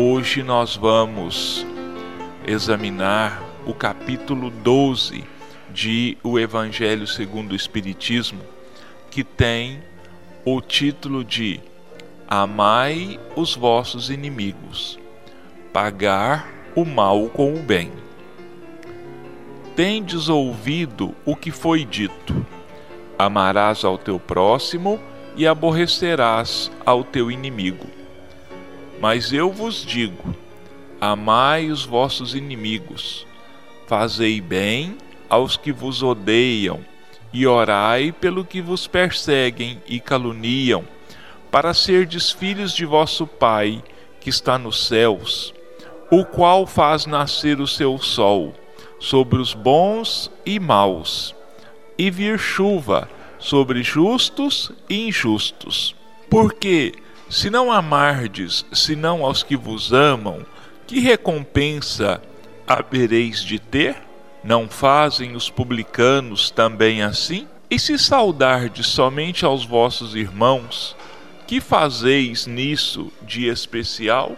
Hoje nós vamos examinar o capítulo 12 de O Evangelho segundo o Espiritismo, que tem o título de Amai os vossos inimigos, pagar o mal com o bem. Tendes ouvido o que foi dito: amarás ao teu próximo e aborrecerás ao teu inimigo. Mas eu vos digo: amai os vossos inimigos, fazei bem aos que vos odeiam, e orai pelo que vos perseguem e caluniam, para serdes filhos de vosso Pai, que está nos céus, o qual faz nascer o seu sol sobre os bons e maus, e vir chuva sobre justos e injustos. Porque, se não amardes, senão aos que vos amam, que recompensa havereis de ter? Não fazem os publicanos também assim? E se saudardes somente aos vossos irmãos, que fazeis nisso de especial?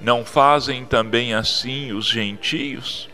Não fazem também assim os gentios?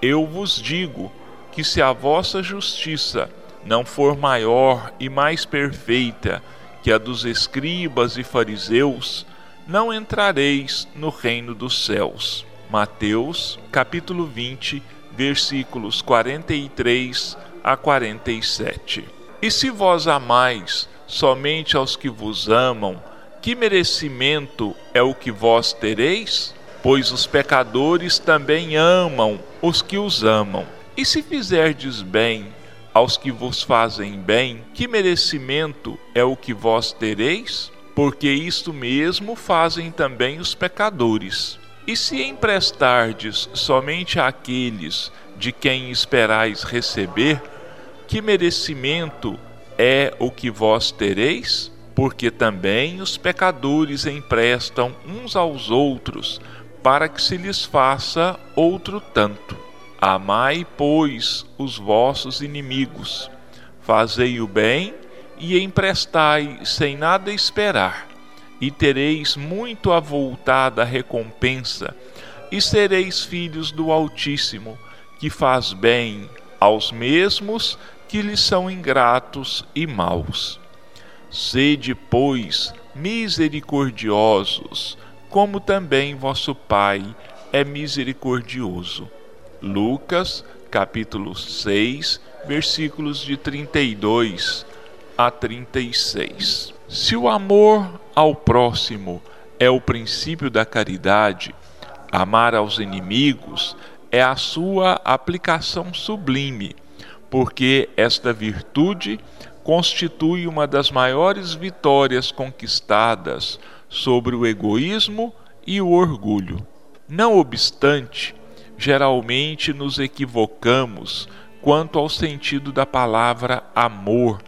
Eu vos digo que se a vossa justiça não for maior e mais perfeita que a dos escribas e fariseus, não entrareis no reino dos céus. Mateus, capítulo 20, versículos 43 a 47. E se vós amais somente aos que vos amam, que merecimento é o que vós tereis? Pois os pecadores também amam os que os amam. E se fizerdes bem aos que vos fazem bem, que merecimento é o que vós tereis? Porque isto mesmo fazem também os pecadores. E se emprestardes somente àqueles de quem esperais receber, que merecimento é o que vós tereis? Porque também os pecadores emprestam uns aos outros, para que se lhes faça outro tanto. Amai, pois, os vossos inimigos, fazei o bem e emprestai sem nada esperar, e tereis muito avultada recompensa, e sereis filhos do Altíssimo, que faz bem aos mesmos que lhes são ingratos e maus. Sede, pois, misericordiosos, como também vosso Pai é misericordioso. Lucas, capítulo 6, versículos de 32 a 36. Se o amor ao próximo é o princípio da caridade, amar aos inimigos é a sua aplicação sublime, porque esta virtude constitui uma das maiores vitórias conquistadas sobre o egoísmo e o orgulho. Não obstante, geralmente nos equivocamos quanto ao sentido da palavra amor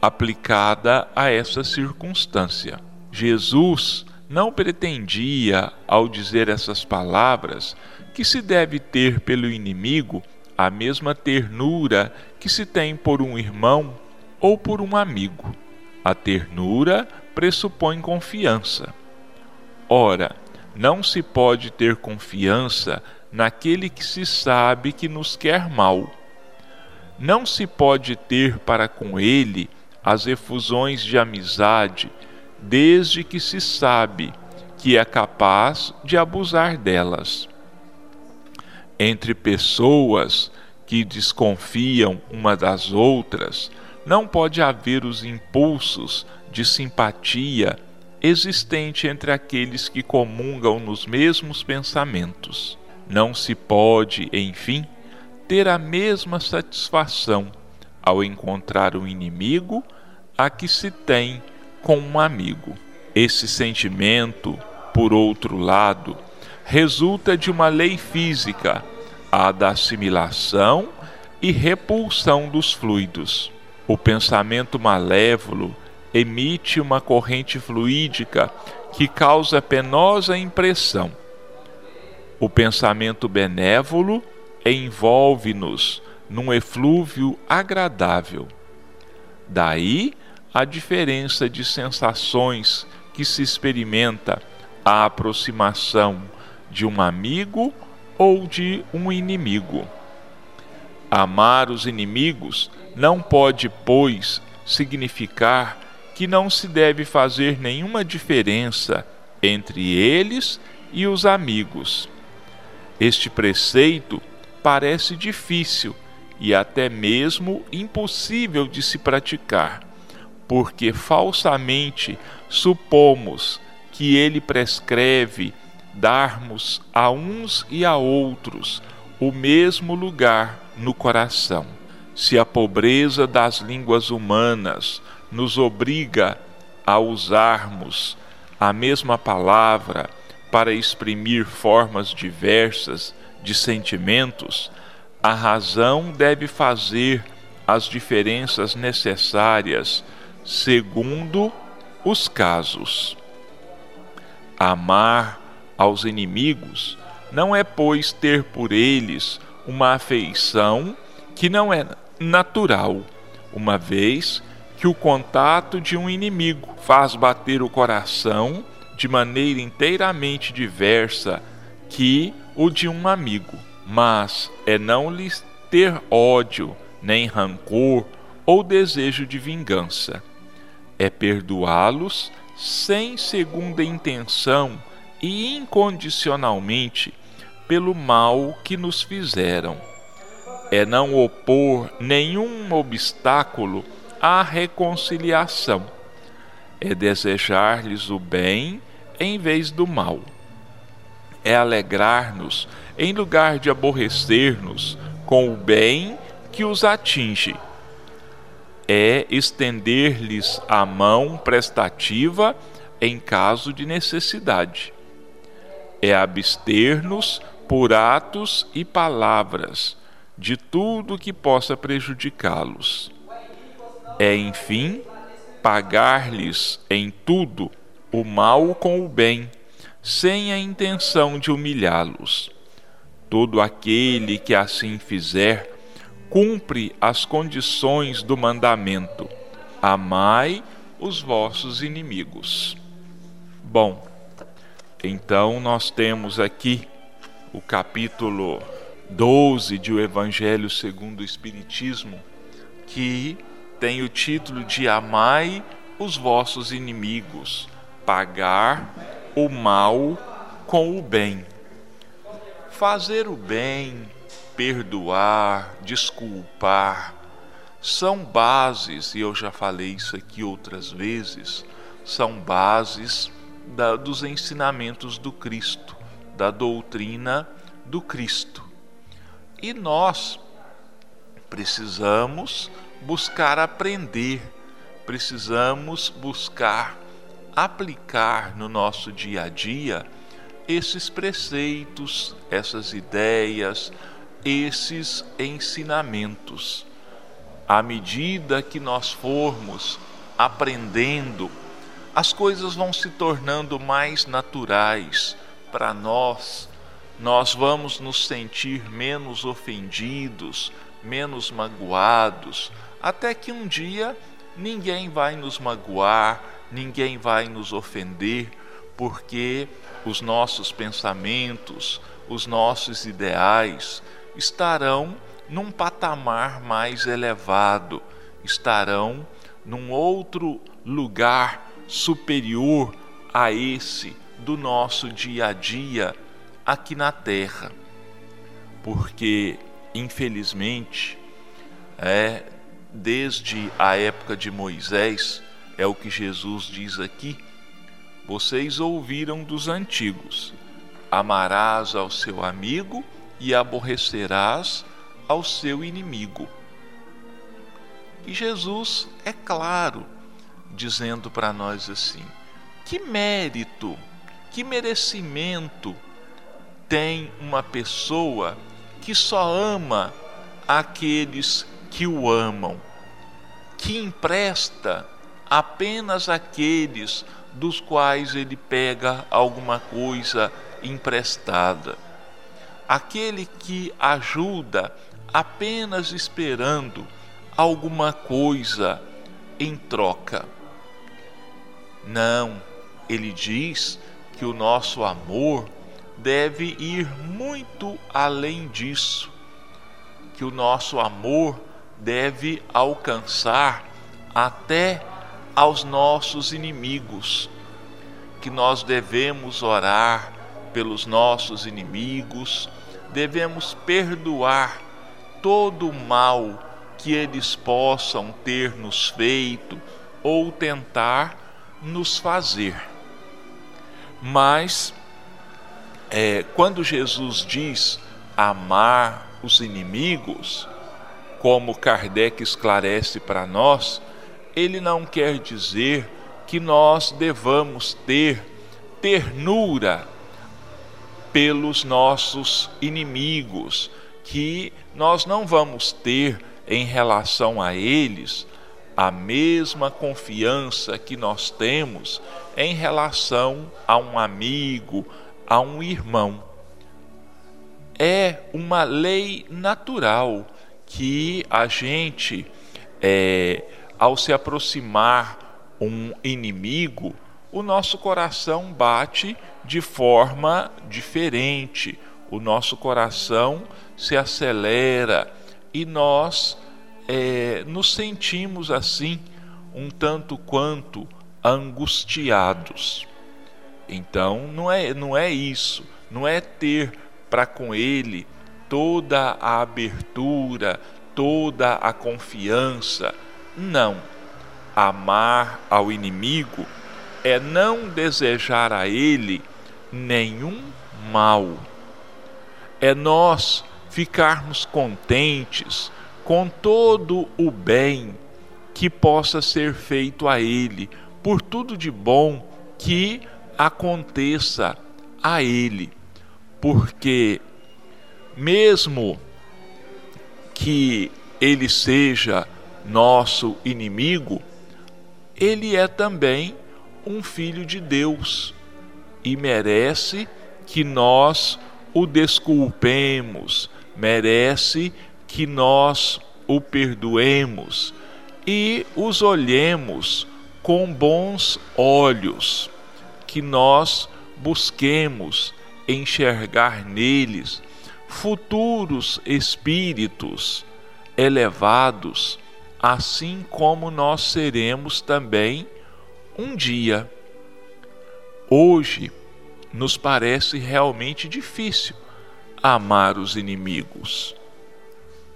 aplicada a essa circunstância. Jesus não pretendia, ao dizer essas palavras, que se deve ter pelo inimigo a mesma ternura que se tem por um irmão ou por um amigo. A ternura pressupõe confiança. Ora, não se pode ter confiança naquele que se sabe que nos quer mal. Não se pode ter para com ele as efusões de amizade, desde que se sabe que é capaz de abusar delas. Entre pessoas que desconfiam uma das outras, não pode haver os impulsos de simpatia existente entre aqueles que comungam nos mesmos pensamentos. Não se pode, enfim, ter a mesma satisfação ao encontrar um inimigo a que se tem com um amigo. Esse sentimento, por outro lado, resulta de uma lei física, a da assimilação e repulsão dos fluidos. O pensamento malévolo emite uma corrente fluídica que causa penosa impressão o pensamento benévolo envolve-nos num eflúvio agradável. Daí a diferença de sensações que se experimenta a aproximação de um amigo ou de um inimigo. Amar os inimigos não pode, pois, significar que não se deve fazer nenhuma diferença entre eles e os amigos. Este preceito parece difícil e até mesmo impossível de se praticar, porque falsamente supomos que ele prescreve darmos a uns e a outros o mesmo lugar no coração. Se a pobreza das línguas humanas nos obriga a usarmos a mesma palavra para exprimir formas diversas de sentimentos, a razão deve fazer as diferenças necessárias segundo os casos. Amar aos inimigos não é, pois, ter por eles uma afeição que não é natural, uma vez que o contato de um inimigo faz bater o coração de maneira inteiramente diversa que o de um amigo mas é não lhes ter ódio, nem rancor ou desejo de vingança. É perdoá-los sem segunda intenção e incondicionalmente pelo mal que nos fizeram. É não opor nenhum obstáculo à reconciliação. É desejar-lhes o bem em vez do mal. É alegrar-nos em lugar de aborrecer-nos com o bem que os atinge. É estender-lhes a mão prestativa em caso de necessidade. É abster-nos por atos e palavras de tudo que possa prejudicá-los. É, enfim, pagar-lhes em tudo o mal com o bem, sem a intenção de humilhá-los. Todo aquele que assim fizer, cumpre as condições do mandamento: amai os vossos inimigos. Bom, então nós temos aqui o capítulo 12 de O Evangelho segundo o Espiritismo, que tem o título de Amai os vossos inimigos, pagar o mal com o bem. Fazer o bem, perdoar, desculpar, são bases, e eu já falei isso aqui outras vezes, são bases da, dos ensinamentos do Cristo, da doutrina do Cristo. E nós precisamos buscar aprender, precisamos buscar aplicar no nosso dia a dia esses preceitos, essas ideias, esses ensinamentos. À medida que nós formos aprendendo, as coisas vão se tornando mais naturais para nós. Nós vamos nos sentir menos ofendidos, menos magoados, até que um dia ninguém vai nos magoar, ninguém vai nos ofender, porque os nossos pensamentos, os nossos ideais estarão num patamar mais elevado, estarão num outro lugar superior a esse do nosso dia a dia aqui na terra. Porque, infelizmente, é desde a época de Moisés, é o que Jesus diz aqui, vocês ouviram dos antigos: amarás ao seu amigo e aborrecerás ao seu inimigo. E Jesus é claro, dizendo para nós assim: que mérito, que merecimento tem uma pessoa que só ama aqueles que o amam, que empresta apenas aqueles dos quais ele pega alguma coisa emprestada. Aquele que ajuda apenas esperando alguma coisa em troca. Não, ele diz que o nosso amor deve ir muito além disso, que o nosso amor deve alcançar até aos nossos inimigos, que nós devemos orar pelos nossos inimigos, devemos perdoar todo o mal que eles possam ter nos feito ou tentar nos fazer. Mas, é, quando Jesus diz amar os inimigos, como Kardec esclarece para nós, ele não quer dizer que nós devamos ter ternura pelos nossos inimigos, que nós não vamos ter em relação a eles a mesma confiança que nós temos em relação a um amigo, a um irmão. É uma lei natural que a gente, é, ao se aproximar um inimigo, o nosso coração bate de forma diferente, o nosso coração se acelera e nós é, nos sentimos assim, um tanto quanto angustiados. Então, não é, não é isso, não é ter para com ele toda a abertura, toda a confiança. Não. Amar ao inimigo é não desejar a ele nenhum mal. É nós ficarmos contentes com todo o bem que possa ser feito a ele, por tudo de bom que aconteça a ele, porque mesmo que ele seja nosso inimigo, ele é também um filho de Deus e merece que nós o desculpemos, merece que nós o perdoemos e os olhemos com bons olhos, que nós busquemos enxergar neles futuros espíritos elevados, assim como nós seremos também um dia. Hoje nos parece realmente difícil amar os inimigos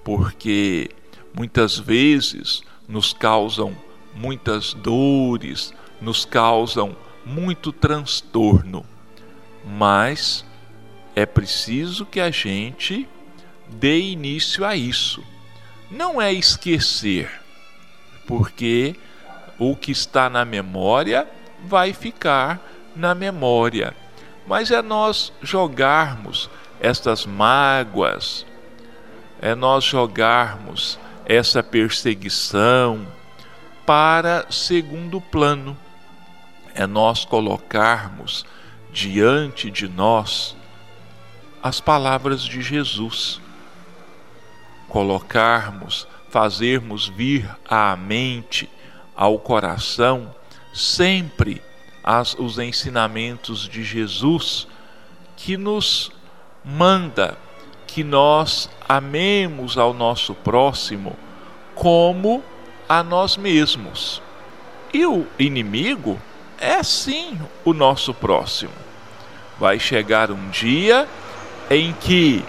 porque muitas vezes nos causam muitas dores, nos causam muito transtorno, mas é preciso que a gente dê início a isso. Não é esquecer, porque o que está na memória vai ficar na memória, mas é nós jogarmos estas mágoas, é nós jogarmos essa perseguição para segundo plano, é nós colocarmos diante de nós as palavras de Jesus, colocarmos, fazermos vir à mente, ao coração, sempre as, os ensinamentos de Jesus que nos manda que nós amemos ao nosso próximo como a nós mesmos. E o inimigo é sim o nosso próximo. Vai chegar um dia em que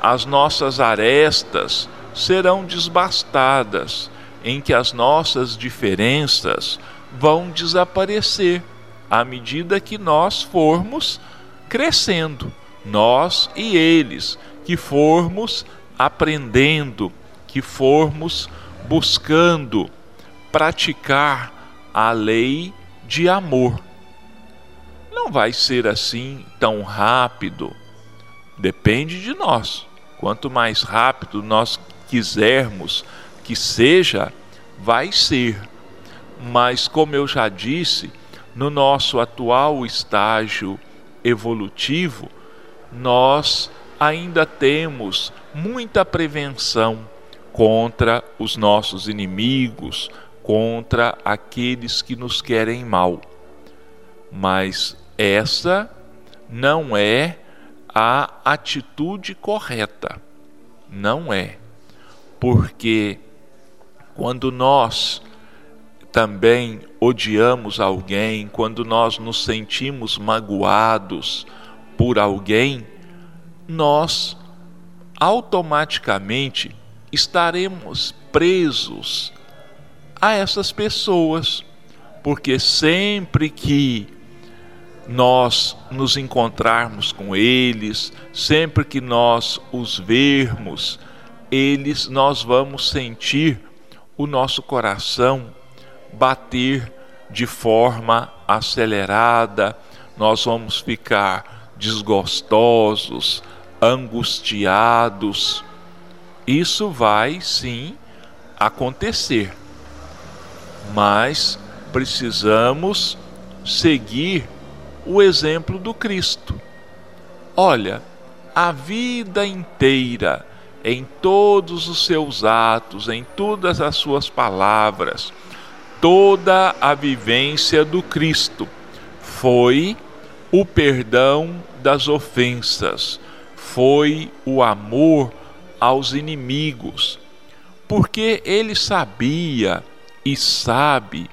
as nossas arestas serão desbastadas, em que as nossas diferenças vão desaparecer à medida que nós formos crescendo, nós e eles que formos aprendendo, que formos buscando praticar a lei de amor. Não vai ser assim tão rápido. Depende de nós. Quanto mais rápido nós quisermos que seja, vai ser. Mas, como eu já disse, no nosso atual estágio evolutivo, nós ainda temos muita prevenção contra os nossos inimigos, contra aqueles que nos querem mal. Mas essa não é a atitude correta. Não é. Porque quando nós também odiamos alguém, quando nós nos sentimos magoados por alguém, nós automaticamente estaremos presos a essas pessoas, porque sempre que nós nos encontrarmos com eles, sempre que nós os vermos, eles nós vamos sentir o nosso coração bater de forma acelerada, nós vamos ficar desgostosos, angustiados. Isso vai sim acontecer, mas precisamos seguir o exemplo do Cristo. Olha, a vida inteira, em todos os seus atos, em todas as suas palavras, toda a vivência do Cristo foi o perdão das ofensas, foi o amor aos inimigos, porque ele sabia e sabe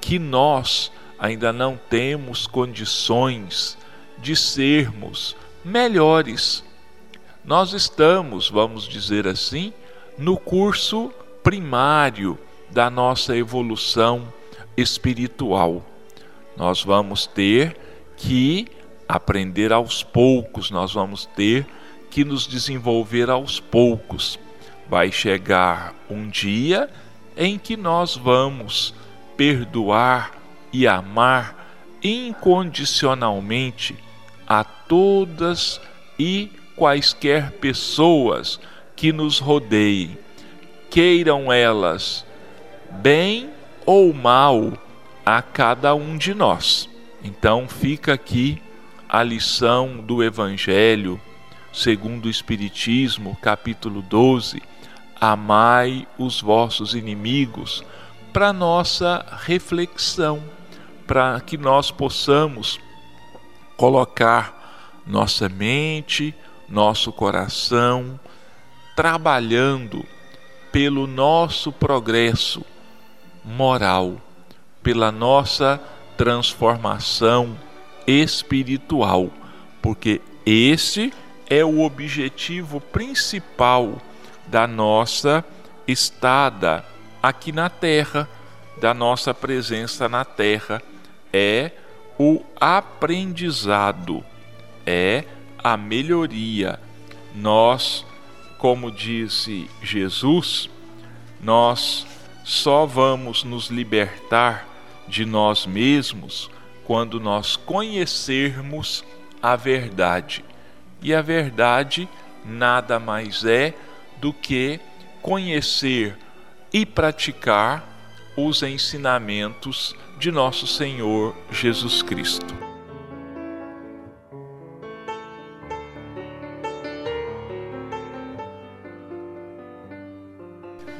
que nós ainda não temos condições de sermos melhores. Nós estamos, vamos dizer assim, no curso primário da nossa evolução espiritual. Nós vamos ter que aprender aos poucos, nós vamos ter que nos desenvolver aos poucos. Vai chegar um dia em que nós vamos perdoar e amar incondicionalmente a todas e quaisquer pessoas que nos rodeiem, queiram elas bem ou mal a cada um de nós. Então fica aqui a lição do Evangelho, segundo o Espiritismo, capítulo 12: Amai os vossos inimigos, para nossa reflexão, para que nós possamos colocar nossa mente, nosso coração, trabalhando pelo nosso progresso moral, pela nossa transformação espiritual, porque esse é o objetivo principal da nossa estada aqui na terra, da nossa presença na terra, é o aprendizado, é a melhoria. Nós, como disse Jesus, nós só vamos nos libertar de nós mesmos quando nós conhecermos a verdade. E a verdade nada mais é do que conhecer e praticar os ensinamentos de nosso Senhor Jesus Cristo.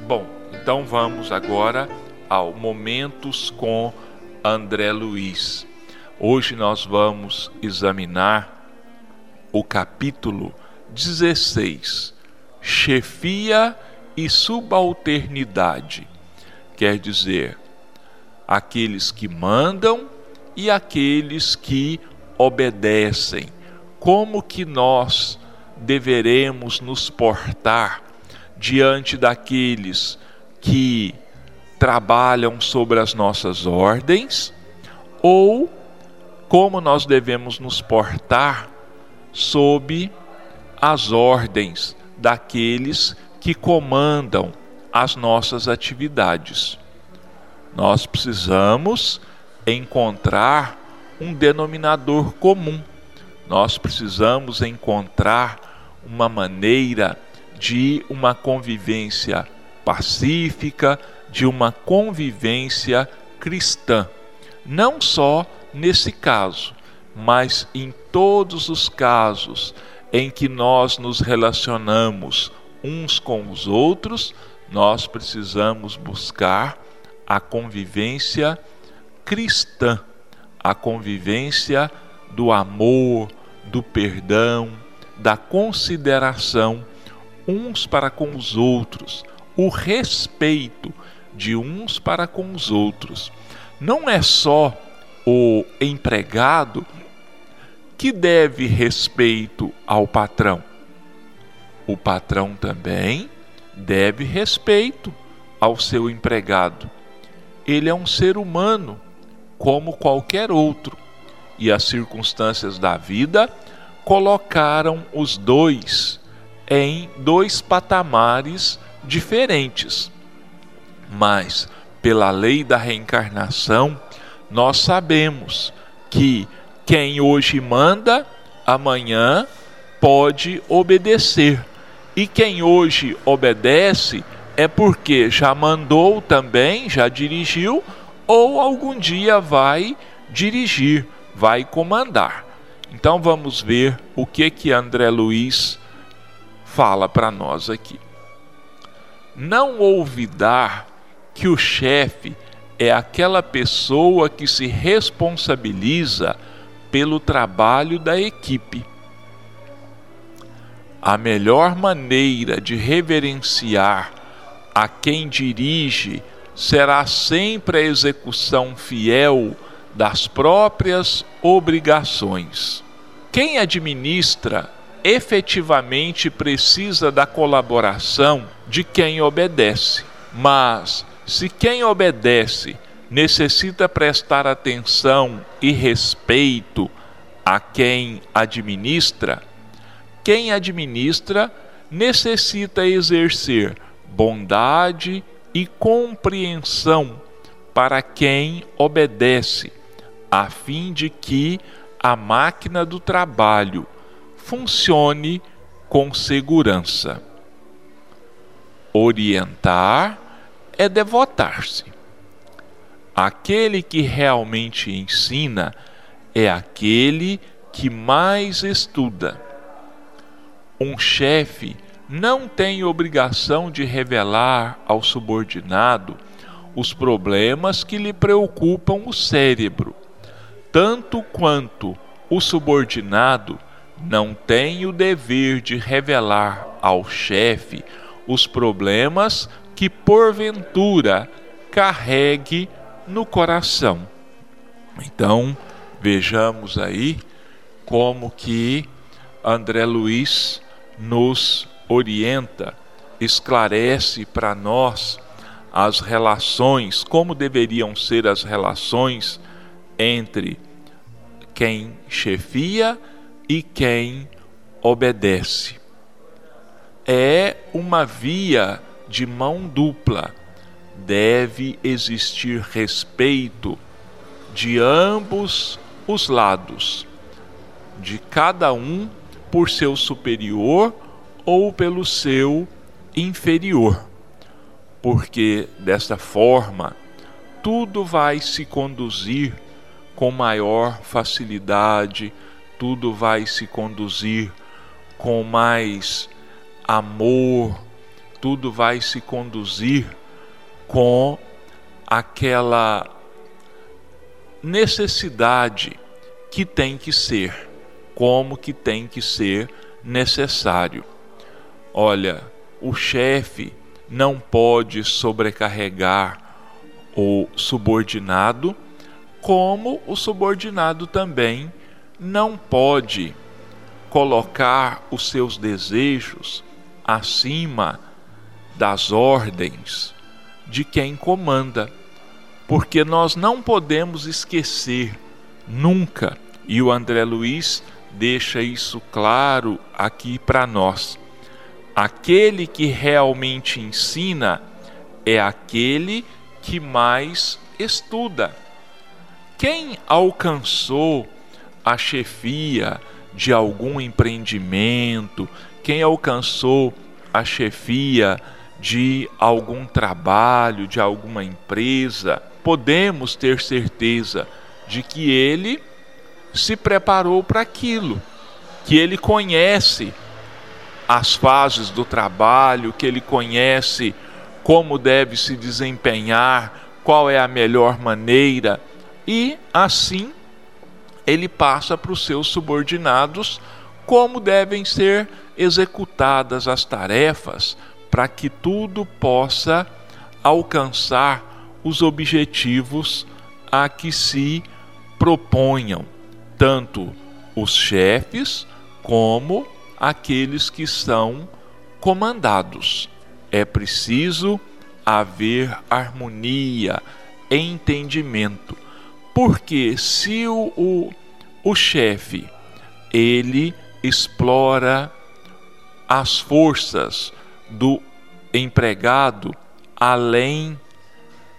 Bom, então vamos agora ao Momentos com André Luiz. Hoje nós vamos examinar o capítulo 16, Chefia e Subalternidade. Quer dizer, aqueles que mandam e aqueles que obedecem. Como que nós deveremos nos portar diante daqueles que trabalham sobre as nossas ordens ou como nós devemos nos portar sob as ordens daqueles que comandam as nossas atividades. Nós precisamos encontrar um denominador comum. Nós precisamos encontrar uma maneira de uma convivência pacífica, de uma convivência cristã. Não só nesse caso, mas em todos os casos em que nós nos relacionamos uns com os outros, nós precisamos buscar a convivência cristã, a convivência do amor, do perdão, da consideração uns para com os outros, o respeito de uns para com os outros. Não é só o empregado que deve respeito ao patrão. O patrão também deve respeito ao seu empregado. Ele é um ser humano, como qualquer outro, e as circunstâncias da vida colocaram os dois em dois patamares diferentes. Mas, pela lei da reencarnação, nós sabemos que quem hoje manda, amanhã pode obedecer. E quem hoje obedece é porque já mandou também, já dirigiu, ou algum dia vai dirigir, vai comandar. Então vamos ver o que que André Luiz fala para nós aqui. Não olvidar que o chefe é aquela pessoa que se responsabiliza pelo trabalho da equipe. A melhor maneira de reverenciar a quem dirige será sempre a execução fiel das próprias obrigações. Quem administra efetivamente precisa da colaboração de quem obedece, mas se quem obedece necessita prestar atenção e respeito a quem administra, quem administra necessita exercer bondade e compreensão para quem obedece, a fim de que a máquina do trabalho funcione com segurança. Orientar é devotar-se. Aquele que realmente ensina é aquele que mais estuda. Um chefe não tem obrigação de revelar ao subordinado os problemas que lhe preocupam o cérebro, tanto quanto o subordinado não tem o dever de revelar ao chefe os problemas que porventura carregue no coração. Então, vejamos aí como que André Luiz nos orienta, esclarece para nós as relações, como deveriam ser as relações entre quem chefia e quem obedece. É uma via de mão dupla. Deve existir respeito de ambos os lados, de cada um por seu superior ou pelo seu inferior, porque desta forma tudo vai se conduzir com maior facilidade, tudo vai se conduzir com mais amor, tudo vai se conduzir com aquela necessidade que tem que ser, como que tem que ser necessário. Olha, o chefe não pode sobrecarregar o subordinado, como o subordinado também não pode colocar os seus desejos acima das ordens de quem comanda, porque nós não podemos esquecer nunca, e o André Luiz deixa isso claro aqui para nós Aquele que realmente ensina é aquele que mais estuda. Quem alcançou a chefia de algum empreendimento, quem alcançou a chefia de algum trabalho, de alguma empresa, podemos ter certeza de que ele se preparou para aquilo, que ele conhece as fases do trabalho, que ele conhece como deve se desempenhar, qual é a melhor maneira, e assim ele passa para os seus subordinados como devem ser executadas as tarefas para que tudo possa alcançar os objetivos a que se proponham, tanto os chefes como aqueles que são comandados. É preciso haver harmonia, entendimento. Porque se o, o, o chefe ele explora as forças do empregado além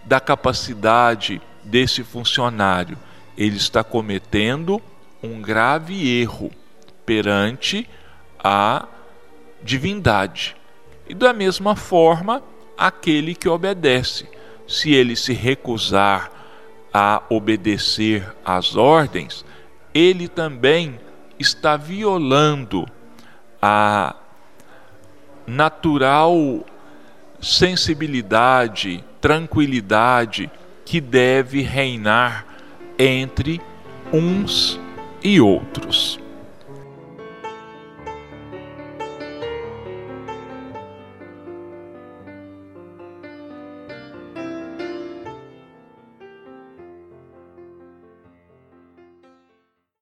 da capacidade desse funcionário, ele está cometendo um grave erro perante a divindade. E da mesma forma, aquele que obedece, se ele se recusar a obedecer às ordens, ele também está violando a natural sensibilidade, tranquilidade que deve reinar entre uns e outros.